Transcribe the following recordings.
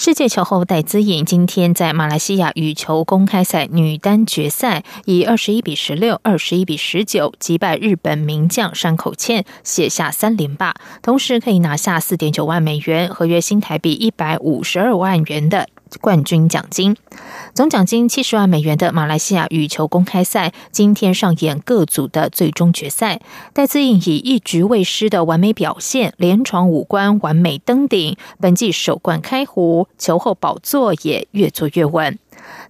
世界球后戴资颖今天在马来西亚羽球公开赛女单决赛，以二十一比十六、二十一比十九击败日本名将山口茜，写下三连霸，同时可以拿下四点九万美元合约新台币一百五十二万元的。冠军奖金，总奖金七十万美元的马来西亚羽球公开赛今天上演各组的最终决赛。戴资颖以一局未失的完美表现，连闯五关，完美登顶，本季首冠开壶，球后宝座也越坐越稳。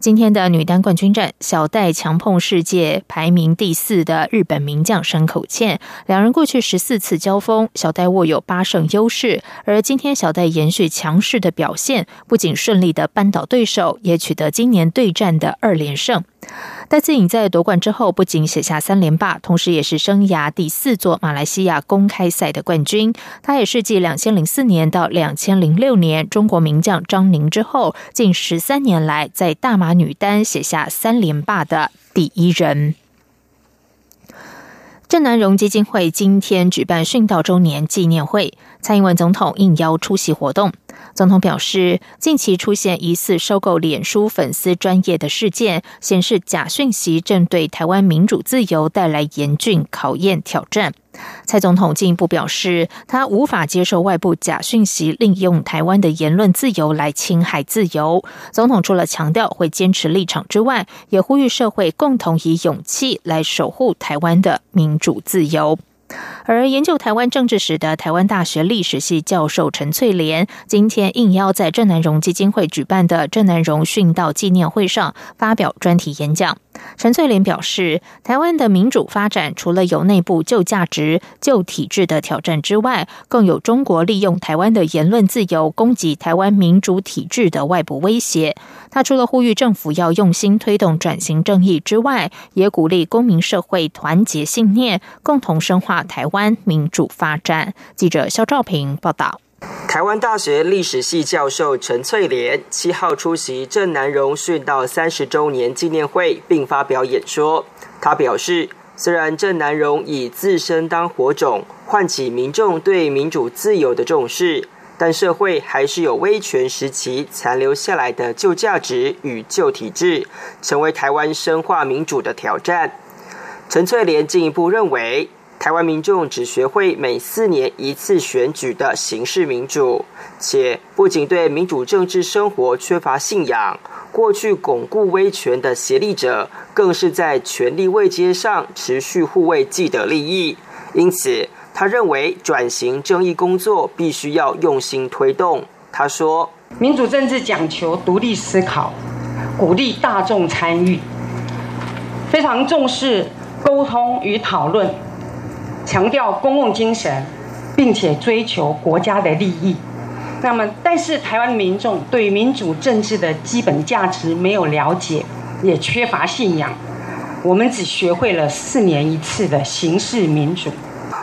今天的女单冠军战，小戴强碰世界排名第四的日本名将山口茜，两人过去十四次交锋，小戴握有八胜优势。而今天小戴延续强势的表现，不仅顺利的扳倒对手，也取得今年对战的二连胜。戴资颖在夺冠之后，不仅写下三连霸，同时也是生涯第四座马来西亚公开赛的冠军。他也是继两千零四年到两千零六年中国名将张宁之后，近十三年来在大马女单写下三连霸的第一人。郑南荣基金会今天举办殉道周年纪念会，蔡英文总统应邀出席活动。总统表示，近期出现疑似收购脸书粉丝专业的事件，显示假讯息正对台湾民主自由带来严峻考验挑战。蔡总统进一步表示，他无法接受外部假讯息利用台湾的言论自由来侵害自由。总统除了强调会坚持立场之外，也呼吁社会共同以勇气来守护台湾的民主自由。而研究台湾政治史的台湾大学历史系教授陈翠莲，今天应邀在郑南荣基金会举办的郑南荣殉道纪念会上发表专题演讲。陈翠莲表示，台湾的民主发展除了有内部旧价值、旧体制的挑战之外，更有中国利用台湾的言论自由攻击台湾民主体制的外部威胁。他除了呼吁政府要用心推动转型正义之外，也鼓励公民社会团结信念，共同深化台湾民主发展。记者肖兆平报道。台湾大学历史系教授陈翠莲七号出席郑南荣殉道三十周年纪念会，并发表演说。他表示，虽然郑南荣以自身当火种，唤起民众对民主自由的重视，但社会还是有威权时期残留下来的旧价值与旧体制，成为台湾深化民主的挑战。陈翠莲进一步认为。台湾民众只学会每四年一次选举的形式民主，且不仅对民主政治生活缺乏信仰，过去巩固威权的协力者，更是在权力位阶上持续护卫既得利益。因此，他认为转型正义工作必须要用心推动。他说：“民主政治讲求独立思考，鼓励大众参与，非常重视沟通与讨论。”强调公共精神，并且追求国家的利益。那么，但是台湾民众对民主政治的基本价值没有了解，也缺乏信仰。我们只学会了四年一次的形式民主，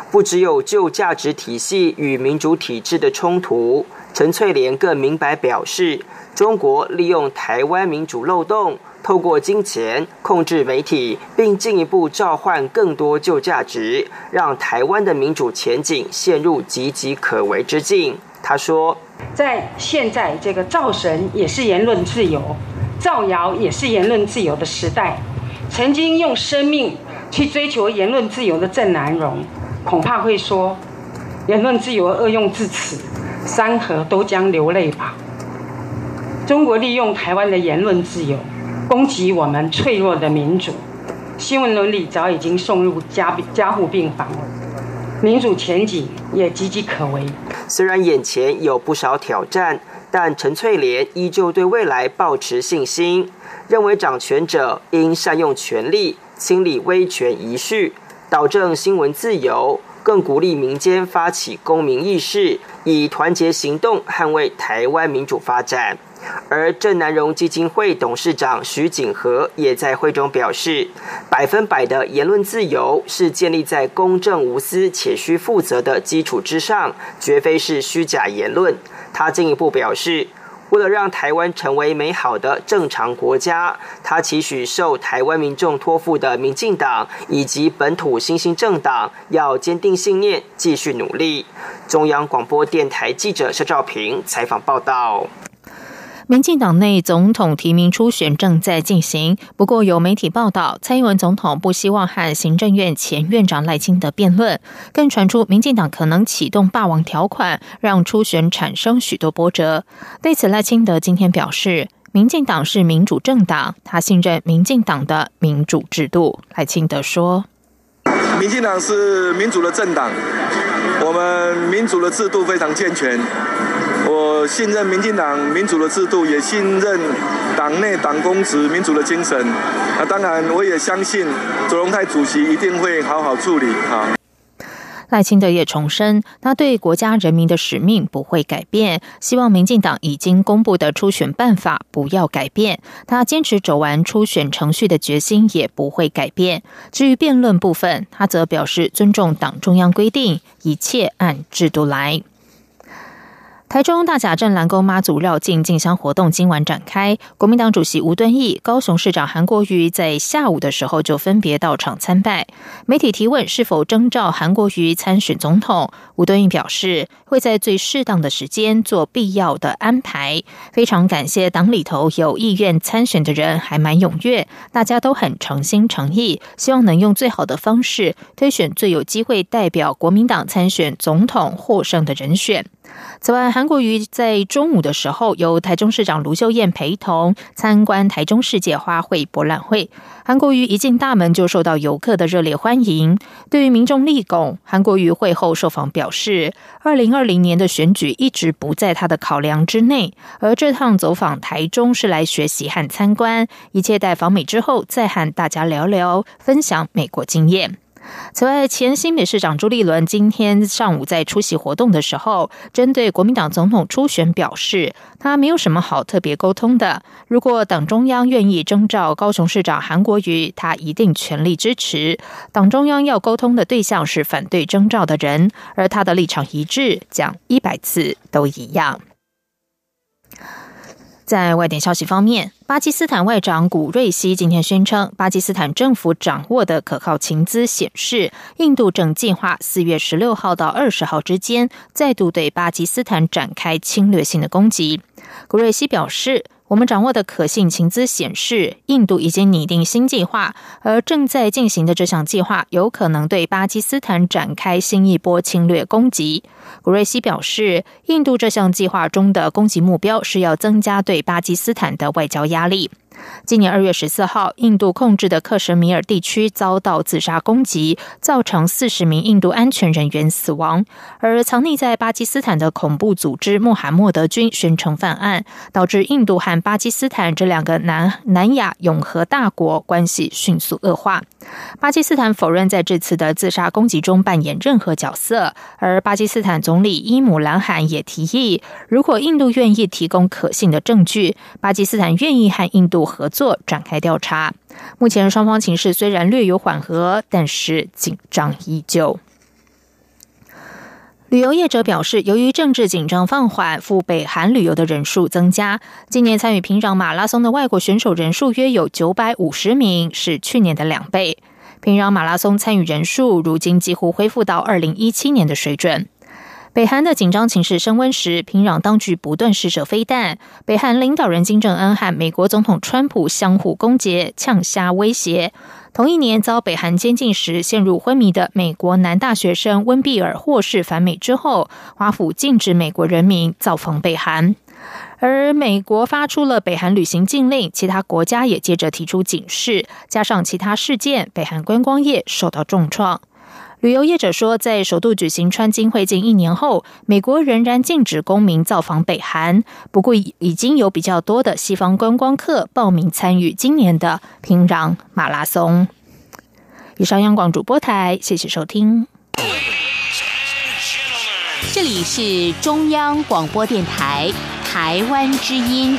不只有旧价值体系与民主体制的冲突。陈翠莲更明白表示，中国利用台湾民主漏洞。透过金钱控制媒体，并进一步召唤更多旧价值，让台湾的民主前景陷入岌岌可危之境。他说：“在现在这个造神也是言论自由，造谣也是言论自由的时代，曾经用生命去追求言论自由的郑南荣，恐怕会说：言论自由恶用至此，山河都将流泪吧。中国利用台湾的言论自由。”攻击我们脆弱的民主，新闻伦理早已经送入加加护病房，民主前景也岌岌可危。虽然眼前有不少挑战，但陈翠莲依旧对未来保持信心，认为掌权者应善用权力，清理威权遗绪，导正新闻自由，更鼓励民间发起公民意识，以团结行动捍卫台湾民主发展。而郑南荣基金会董事长徐景和也在会中表示，百分百的言论自由是建立在公正无私且需负责的基础之上，绝非是虚假言论。他进一步表示。为了让台湾成为美好的正常国家，他期许受台湾民众托付的民进党以及本土新兴政党要坚定信念，继续努力。中央广播电台记者肖兆平采访报道。民进党内总统提名初选正在进行，不过有媒体报道，蔡英文总统不希望和行政院前院长赖清德辩论，更传出民进党可能启动霸王条款，让初选产生许多波折。对此，赖清德今天表示，民进党是民主政党，他信任民进党的民主制度。赖清德说：“民进党是民主的政党，我们民主的制度非常健全。”我信任民进党民主的制度，也信任党内党公职民主的精神。那当然，我也相信左荣泰主席一定会好好处理。哈，赖清德也重申，他对国家人民的使命不会改变，希望民进党已经公布的初选办法不要改变。他坚持走完初选程序的决心也不会改变。至于辩论部分，他则表示尊重党中央规定，一切按制度来。台中大甲镇蓝沟妈祖绕境进香活动今晚展开，国民党主席吴敦义、高雄市长韩国瑜在下午的时候就分别到场参拜。媒体提问是否征召韩国瑜参选总统，吴敦义表示会在最适当的时间做必要的安排。非常感谢党里头有意愿参选的人还蛮踊跃，大家都很诚心诚意，希望能用最好的方式推选最有机会代表国民党参选总统获胜的人选。此外，韩国瑜在中午的时候，由台中市长卢秀燕陪同参观台中世界花卉博览会。韩国瑜一进大门就受到游客的热烈欢迎。对于民众立功，韩国瑜会后受访表示，二零二零年的选举一直不在他的考量之内，而这趟走访台中是来学习和参观，一切待访美之后再和大家聊聊，分享美国经验。此外，前新北市长朱立伦今天上午在出席活动的时候，针对国民党总统初选表示，他没有什么好特别沟通的。如果党中央愿意征召高雄市长韩国瑜，他一定全力支持。党中央要沟通的对象是反对征召的人，而他的立场一致，讲一百次都一样。在外电消息方面，巴基斯坦外长古瑞希今天宣称，巴基斯坦政府掌握的可靠情资显示，印度正计划四月十六号到二十号之间再度对巴基斯坦展开侵略性的攻击。古瑞希表示。我们掌握的可信情资显示，印度已经拟定新计划，而正在进行的这项计划有可能对巴基斯坦展开新一波侵略攻击。古瑞希表示，印度这项计划中的攻击目标是要增加对巴基斯坦的外交压力。今年二月十四号，印度控制的克什米尔地区遭到自杀攻击，造成四十名印度安全人员死亡。而藏匿在巴基斯坦的恐怖组织穆罕默德军宣称犯案，导致印度和巴基斯坦这两个南南亚永和大国关系迅速恶化。巴基斯坦否认在这次的自杀攻击中扮演任何角色，而巴基斯坦总理伊姆兰汗也提议，如果印度愿意提供可信的证据，巴基斯坦愿意和印度。合作展开调查。目前双方情势虽然略有缓和，但是紧张依旧。旅游业者表示，由于政治紧张放缓，赴北韩旅游的人数增加。今年参与平壤马拉松的外国选手人数约有九百五十名，是去年的两倍。平壤马拉松参与人数如今几乎恢复到二零一七年的水准。北韩的紧张情势升温时，平壤当局不断试射飞弹。北韩领导人金正恩和美国总统川普相互攻讦、呛虾威胁。同一年，遭北韩监禁时陷入昏迷的美国男大学生温比尔获释返美之后，华府禁止美国人民造访北韩。而美国发出了北韩旅行禁令，其他国家也接着提出警示。加上其他事件，北韩观光业受到重创。旅游业者说，在首度举行川金会近一年后，美国仍然禁止公民造访北韩。不过，已经有比较多的西方观光客报名参与今年的平壤马拉松。以上，央广主播台，谢谢收听。这里是中央广播电台。台湾之音。